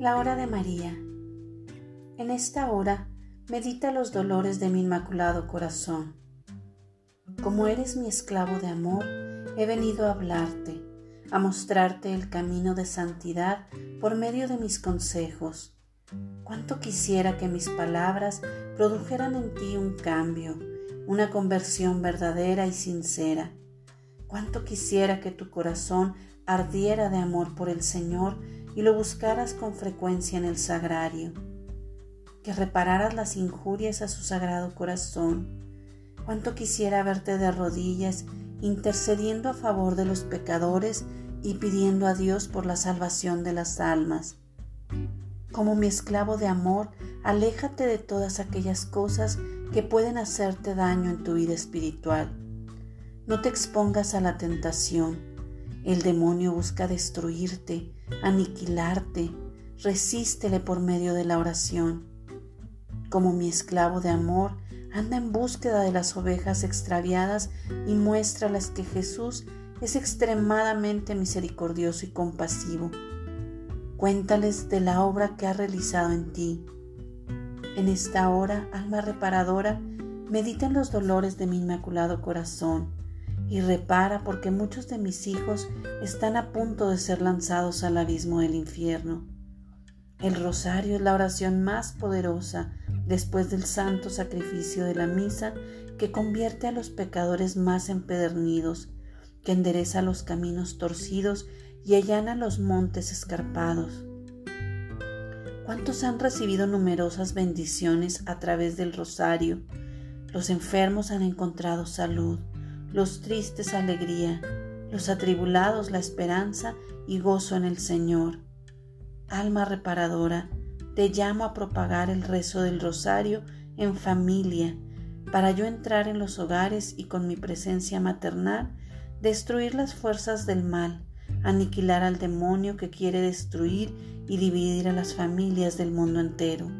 La hora de María. En esta hora medita los dolores de mi inmaculado corazón. Como eres mi esclavo de amor, he venido a hablarte, a mostrarte el camino de santidad por medio de mis consejos. Cuánto quisiera que mis palabras produjeran en ti un cambio, una conversión verdadera y sincera. Cuánto quisiera que tu corazón ardiera de amor por el Señor y lo buscaras con frecuencia en el sagrario, que repararas las injurias a su sagrado corazón. Cuánto quisiera verte de rodillas intercediendo a favor de los pecadores y pidiendo a Dios por la salvación de las almas. Como mi esclavo de amor, aléjate de todas aquellas cosas que pueden hacerte daño en tu vida espiritual. No te expongas a la tentación. El demonio busca destruirte, aniquilarte, resístele por medio de la oración. Como mi esclavo de amor, anda en búsqueda de las ovejas extraviadas y muéstralas que Jesús es extremadamente misericordioso y compasivo. Cuéntales de la obra que ha realizado en ti. En esta hora, alma reparadora, medita en los dolores de mi inmaculado corazón y repara porque muchos de mis hijos están a punto de ser lanzados al abismo del infierno. El rosario es la oración más poderosa después del santo sacrificio de la misa que convierte a los pecadores más empedernidos, que endereza los caminos torcidos y allana los montes escarpados. ¿Cuántos han recibido numerosas bendiciones a través del rosario? Los enfermos han encontrado salud los tristes alegría, los atribulados la esperanza y gozo en el Señor. Alma reparadora, te llamo a propagar el rezo del rosario en familia, para yo entrar en los hogares y con mi presencia maternal destruir las fuerzas del mal, aniquilar al demonio que quiere destruir y dividir a las familias del mundo entero.